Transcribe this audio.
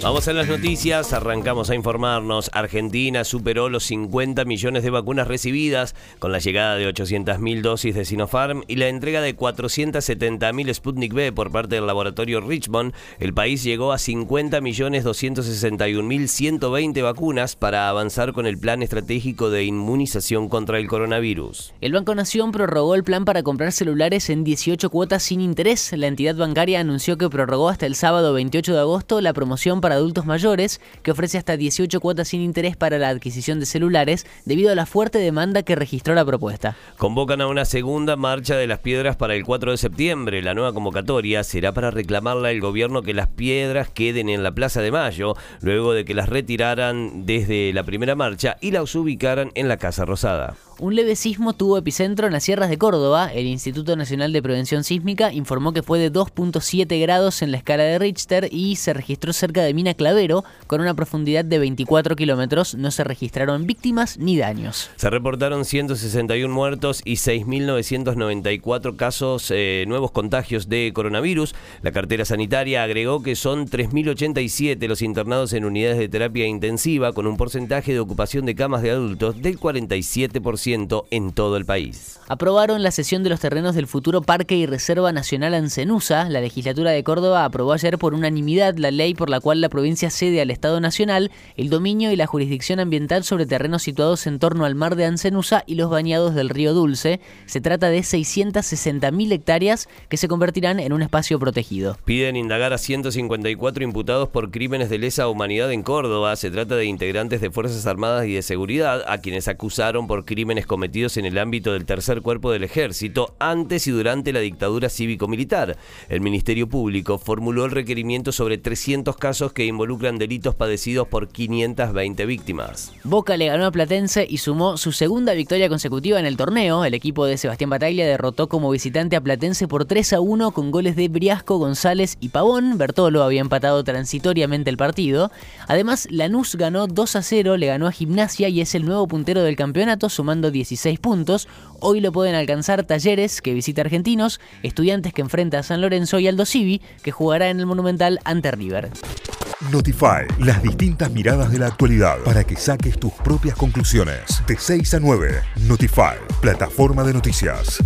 Vamos a las noticias, arrancamos a informarnos. Argentina superó los 50 millones de vacunas recibidas con la llegada de 800.000 dosis de Sinopharm y la entrega de 470.000 Sputnik V por parte del laboratorio Richmond. El país llegó a 50.261.120 vacunas para avanzar con el plan estratégico de inmunización contra el coronavirus. El Banco Nación prorrogó el plan para comprar celulares en 18 cuotas sin interés. La entidad bancaria anunció que prorrogó hasta el sábado 28 de agosto la promoción para adultos mayores, que ofrece hasta 18 cuotas sin interés para la adquisición de celulares, debido a la fuerte demanda que registró la propuesta. Convocan a una segunda marcha de las piedras para el 4 de septiembre. La nueva convocatoria será para reclamarle al gobierno que las piedras queden en la Plaza de Mayo, luego de que las retiraran desde la primera marcha y las ubicaran en la Casa Rosada. Un leve sismo tuvo epicentro en las sierras de Córdoba. El Instituto Nacional de Prevención Sísmica informó que fue de 2.7 grados en la escala de Richter y se registró cerca de Mina Clavero con una profundidad de 24 kilómetros. No se registraron víctimas ni daños. Se reportaron 161 muertos y 6.994 casos eh, nuevos contagios de coronavirus. La cartera sanitaria agregó que son 3.087 los internados en unidades de terapia intensiva con un porcentaje de ocupación de camas de adultos del 47% en todo el país. Aprobaron la cesión de los terrenos del futuro Parque y Reserva Nacional Ancenusa. La legislatura de Córdoba aprobó ayer por unanimidad la ley por la cual la provincia cede al Estado Nacional el dominio y la jurisdicción ambiental sobre terrenos situados en torno al mar de Ancenusa y los bañados del río Dulce. Se trata de 660.000 hectáreas que se convertirán en un espacio protegido. Piden indagar a 154 imputados por crímenes de lesa humanidad en Córdoba. Se trata de integrantes de Fuerzas Armadas y de Seguridad a quienes acusaron por crímenes cometidos en el ámbito del tercer cuerpo del ejército antes y durante la dictadura cívico-militar. El Ministerio Público formuló el requerimiento sobre 300 casos que involucran delitos padecidos por 520 víctimas. Boca le ganó a Platense y sumó su segunda victoria consecutiva en el torneo. El equipo de Sebastián Bataglia derrotó como visitante a Platense por 3 a 1 con goles de Briasco, González y Pavón. Bertolo había empatado transitoriamente el partido. Además, Lanús ganó 2 a 0, le ganó a Gimnasia y es el nuevo puntero del campeonato sumando 16 puntos. Hoy lo pueden alcanzar Talleres, que visita Argentinos, Estudiantes que enfrenta a San Lorenzo y Aldo Civi, que jugará en el Monumental ante River. Notify, las distintas miradas de la actualidad para que saques tus propias conclusiones. De 6 a 9, Notify, plataforma de noticias.